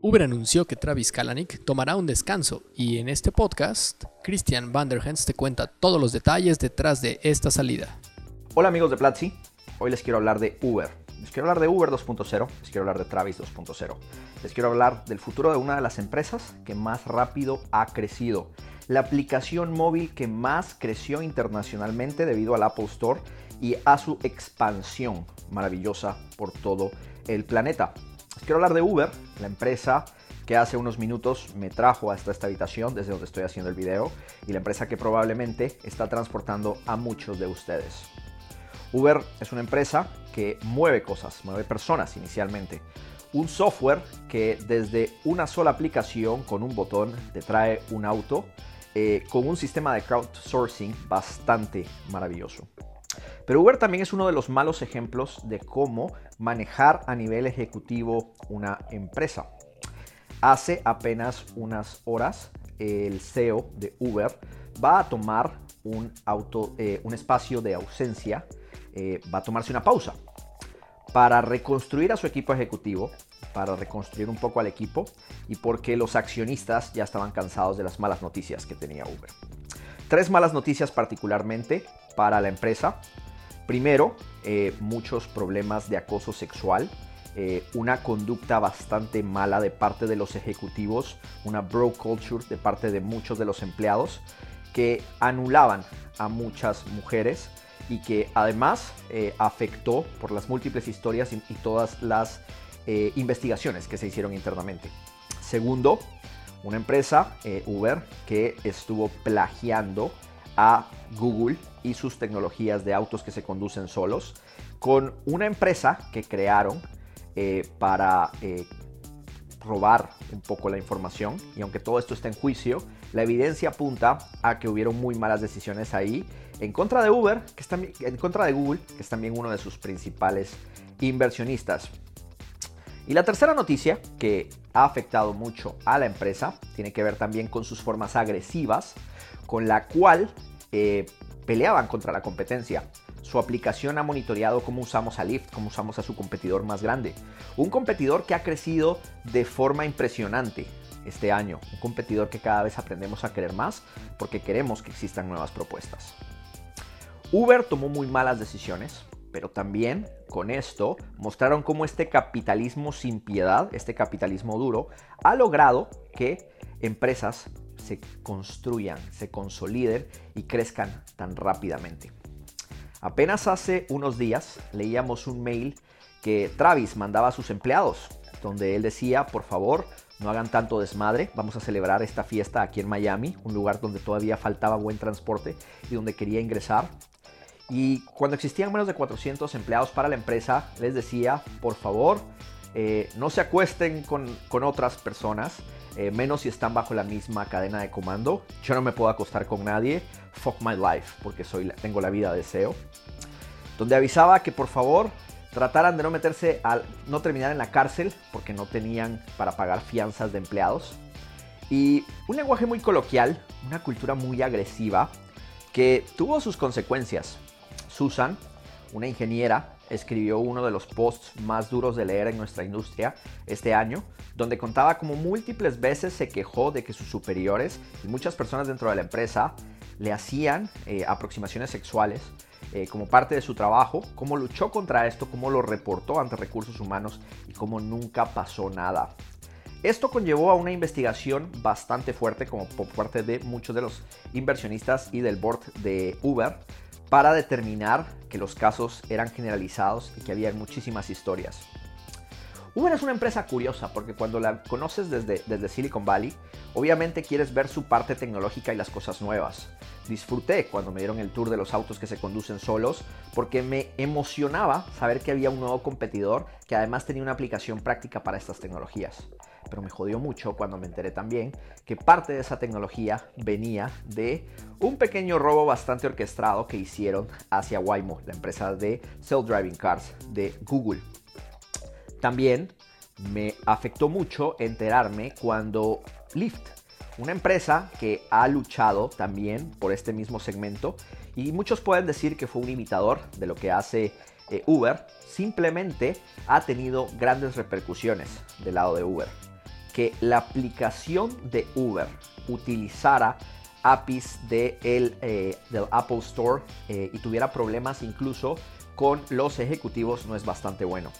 Uber anunció que Travis Kalanick tomará un descanso y en este podcast, Christian Vanderhens te cuenta todos los detalles detrás de esta salida. Hola amigos de Platzi, hoy les quiero hablar de Uber. Les quiero hablar de Uber 2.0, les quiero hablar de Travis 2.0. Les quiero hablar del futuro de una de las empresas que más rápido ha crecido. La aplicación móvil que más creció internacionalmente debido al Apple Store y a su expansión maravillosa por todo el planeta. Quiero hablar de Uber, la empresa que hace unos minutos me trajo hasta esta habitación desde donde estoy haciendo el video y la empresa que probablemente está transportando a muchos de ustedes. Uber es una empresa que mueve cosas, mueve personas inicialmente. Un software que desde una sola aplicación con un botón te trae un auto eh, con un sistema de crowdsourcing bastante maravilloso. Pero Uber también es uno de los malos ejemplos de cómo manejar a nivel ejecutivo una empresa. Hace apenas unas horas, el CEO de Uber va a tomar un, auto, eh, un espacio de ausencia, eh, va a tomarse una pausa para reconstruir a su equipo ejecutivo, para reconstruir un poco al equipo y porque los accionistas ya estaban cansados de las malas noticias que tenía Uber. Tres malas noticias particularmente para la empresa. Primero, eh, muchos problemas de acoso sexual, eh, una conducta bastante mala de parte de los ejecutivos, una bro culture de parte de muchos de los empleados que anulaban a muchas mujeres y que además eh, afectó por las múltiples historias y, todas las investigaciones que se hicieron internamente. Segundo, una empresa, Uber, que estuvo plagiando a Google y sus tecnologías de autos que se conducen solos con una empresa que crearon eh, para eh, robar un poco la información y aunque todo esto está en juicio, la evidencia apunta a que hubieron muy malas decisiones ahí en contra de Uber, que es también, en contra de Google, que es también uno de sus principales inversionistas. Y la tercera noticia que ha afectado mucho a la empresa tiene que ver también con sus formas agresivas, con la cual eh, peleaban contra la competencia. Su aplicación ha monitoreado cómo usamos a Lyft, cómo usamos a su competidor más grande. Un competidor que ha crecido de forma impresionante este año. Un competidor que cada vez aprendemos a querer más porque queremos que existan nuevas propuestas. Uber tomó muy malas decisiones, pero también con esto mostraron cómo este capitalismo sin piedad, este capitalismo duro, ha logrado que empresas se construyan, se consoliden y crezcan tan rápidamente. Apenas hace unos días leíamos un mail que Travis mandaba a sus empleados, donde él decía, por favor, no hagan tanto desmadre, vamos a celebrar esta fiesta aquí en Miami, un lugar donde todavía faltaba buen transporte y donde quería ingresar. Y cuando existían menos de 400 empleados para la empresa, les decía, por favor, eh, no se acuesten con, con otras personas, eh, menos si están bajo la misma cadena de comando. Yo no me puedo acostar con nadie, fuck my life, porque soy, tengo la vida de deseo. Donde avisaba que por favor trataran de no meterse al no terminar en la cárcel porque no tenían para pagar fianzas de empleados. Y un lenguaje muy coloquial, una cultura muy agresiva que tuvo sus consecuencias. Susan, una ingeniera, escribió uno de los posts más duros de leer en nuestra industria este año, donde contaba como múltiples veces se quejó de que sus superiores y muchas personas dentro de la empresa le hacían eh, aproximaciones sexuales eh, como parte de su trabajo, cómo luchó contra esto, cómo lo reportó ante recursos humanos y cómo nunca pasó nada. Esto conllevó a una investigación bastante fuerte como por parte de muchos de los inversionistas y del board de Uber, para determinar que los casos eran generalizados y que había muchísimas historias. Uber es una empresa curiosa porque cuando la conoces desde, desde Silicon Valley, obviamente quieres ver su parte tecnológica y las cosas nuevas. Disfruté cuando me dieron el tour de los autos que se conducen solos porque me emocionaba saber que había un nuevo competidor que además tenía una aplicación práctica para estas tecnologías pero me jodió mucho cuando me enteré también que parte de esa tecnología venía de un pequeño robo bastante orquestado que hicieron hacia Waymo, la empresa de self-driving cars de Google. También me afectó mucho enterarme cuando Lyft, una empresa que ha luchado también por este mismo segmento y muchos pueden decir que fue un imitador de lo que hace eh, Uber, simplemente ha tenido grandes repercusiones del lado de Uber. Que la aplicación de Uber utilizara APIs de el, eh, del Apple Store eh, y tuviera problemas incluso con los ejecutivos no es bastante bueno.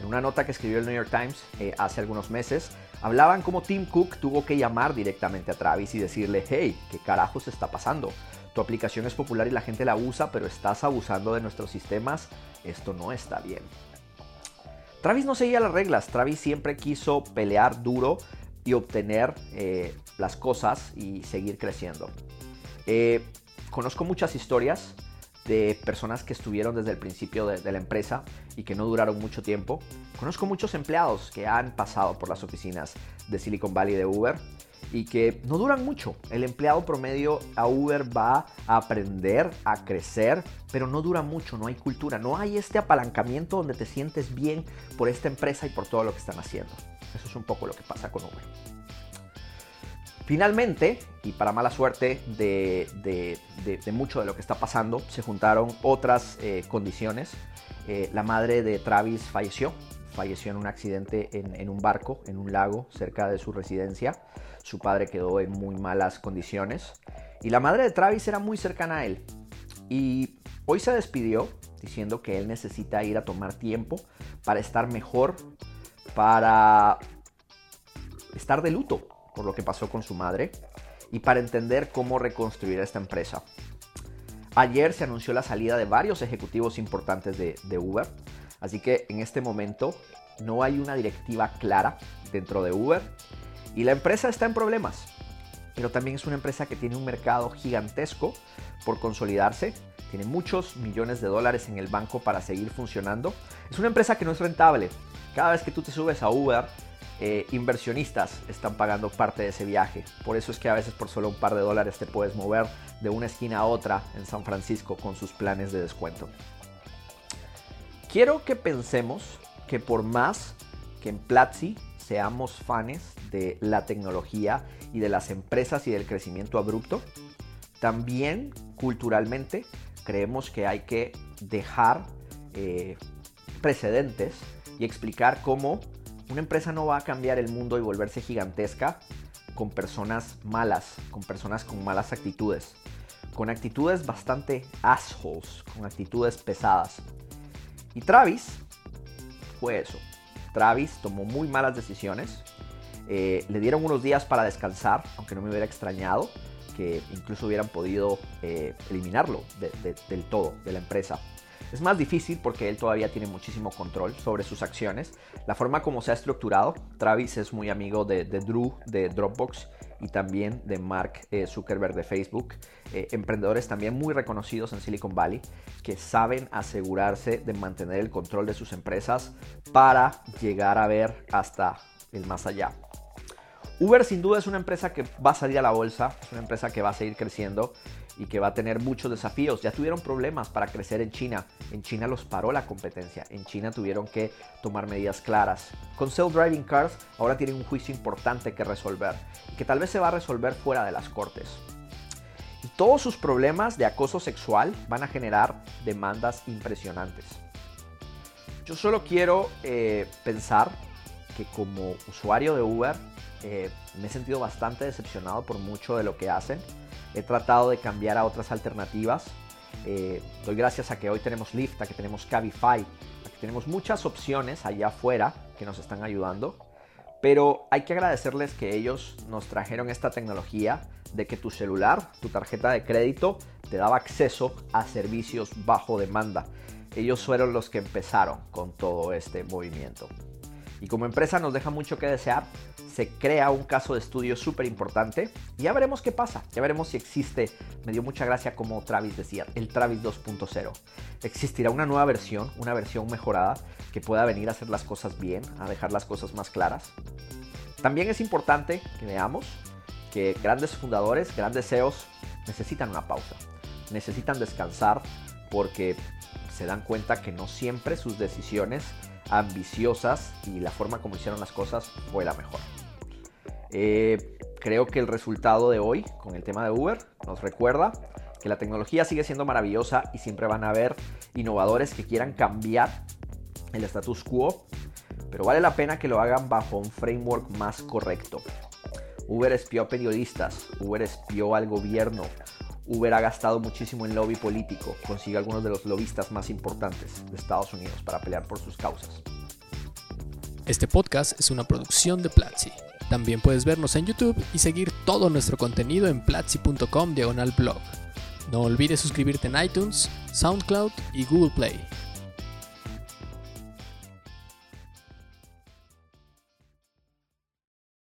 En una nota que escribió el New York Times eh, hace algunos meses, hablaban como Tim Cook tuvo que llamar directamente a Travis y decirle, hey, ¿qué carajos está pasando? Tu aplicación es popular y la gente la usa, pero estás abusando de nuestros sistemas. Esto no está bien. Travis no seguía las reglas. Travis siempre quiso pelear duro y obtener eh, las cosas y seguir creciendo. Eh, conozco muchas historias de personas que estuvieron desde el principio de, la empresa y que no duraron mucho tiempo. Conozco muchos empleados que han pasado por las oficinas de Silicon Valley de Uber y que no duran mucho. El empleado promedio a Uber va a aprender, a crecer, pero no dura mucho, no hay cultura, no hay este apalancamiento donde te sientes bien por esta empresa y por todo lo que están haciendo. Eso es un poco lo que pasa con Uber. Finalmente, y para mala suerte de, mucho de lo que está pasando, se juntaron otras eh, condiciones. Eh, la madre de Travis falleció, falleció en un accidente en, un barco, en un lago cerca de su residencia. Su padre quedó en muy malas condiciones. Y la madre de Travis era muy cercana a él. Y hoy se despidió diciendo que él necesita ir a tomar tiempo para estar mejor, para estar de luto por lo que pasó con su madre y para entender cómo reconstruir esta empresa. Ayer se anunció la salida de varios ejecutivos importantes de, Uber, así que en este momento no hay una directiva clara dentro de Uber y la empresa está en problemas, pero también es una empresa que tiene un mercado gigantesco por consolidarse, tiene muchos millones de dólares en el banco para seguir funcionando. Es una empresa que no es rentable. Cada vez que tú te subes a Uber, eh, inversionistas están pagando parte de ese viaje. Por eso es que a veces por solo un par de dólares te puedes mover de una esquina a otra en San Francisco con sus planes de descuento. Quiero que pensemos que por más que en Platzi seamos fans de la tecnología y de las empresas y del crecimiento abrupto, también culturalmente creemos que hay que dejar eh, precedentes y explicar cómo una empresa no va a cambiar el mundo y volverse gigantesca con personas malas, con personas con malas actitudes, con actitudes bastante assholes, con actitudes pesadas. Y Travis fue eso. Travis tomó muy malas decisiones. Eh, le dieron unos días para descansar, aunque no me hubiera extrañado que incluso hubieran podido eh, eliminarlo del todo de la empresa. Es más difícil porque él todavía tiene muchísimo control sobre sus acciones. La forma como se ha estructurado, Travis es muy amigo de, Drew de Dropbox y también de Mark eh, Zuckerberg de Facebook, eh, emprendedores también muy reconocidos en Silicon Valley que saben asegurarse de mantener el control de sus empresas para llegar a ver hasta el más allá. Uber sin duda es una empresa que va a salir a la bolsa, es una empresa que va a seguir creciendo y que va a tener muchos desafíos. Ya tuvieron problemas para crecer en China. En China los paró la competencia. En China tuvieron que tomar medidas claras. Con self-driving cars ahora tienen un juicio importante que resolver y que tal vez se va a resolver fuera de las cortes. Y todos sus problemas de acoso sexual van a generar demandas impresionantes. Yo solo quiero eh, pensar que como usuario de Uber eh, me he sentido bastante decepcionado por mucho de lo que hacen He tratado de cambiar a otras alternativas. Eh, doy gracias a que hoy tenemos Lyft, a que tenemos Cabify, a que tenemos muchas opciones allá afuera que nos están ayudando. Pero hay que agradecerles que ellos nos trajeron esta tecnología de que tu celular, tu tarjeta de crédito, te daba acceso a servicios bajo demanda. Ellos fueron los que empezaron con todo este movimiento. Y como empresa nos deja mucho que desear, se crea un caso de estudio súper importante y ya veremos qué pasa, ya veremos si existe, me dio mucha gracia como Travis decía, el Travis 2.0. Existirá una nueva versión, una versión mejorada que pueda venir a hacer las cosas bien, a dejar las cosas más claras. También es importante que veamos que grandes fundadores, grandes CEOs necesitan una pausa, necesitan descansar porque se dan cuenta que no siempre sus decisiones ambiciosas y la forma como hicieron las cosas fue la mejor. Eh, creo que el resultado de hoy con el tema de Uber nos recuerda que la tecnología sigue siendo maravillosa y siempre van a haber innovadores que quieran cambiar el status quo, pero vale la pena que lo hagan bajo un framework más correcto. Uber espió a periodistas, Uber espió al gobierno, Uber ha gastado muchísimo en lobby político, consigue algunos de los lobistas más importantes de Estados Unidos para pelear por sus causas. Este podcast es una producción de Platzi. También puedes vernos en YouTube y seguir todo nuestro contenido en platzi.com diagonal blog. No olvides suscribirte en iTunes, SoundCloud y Google Play.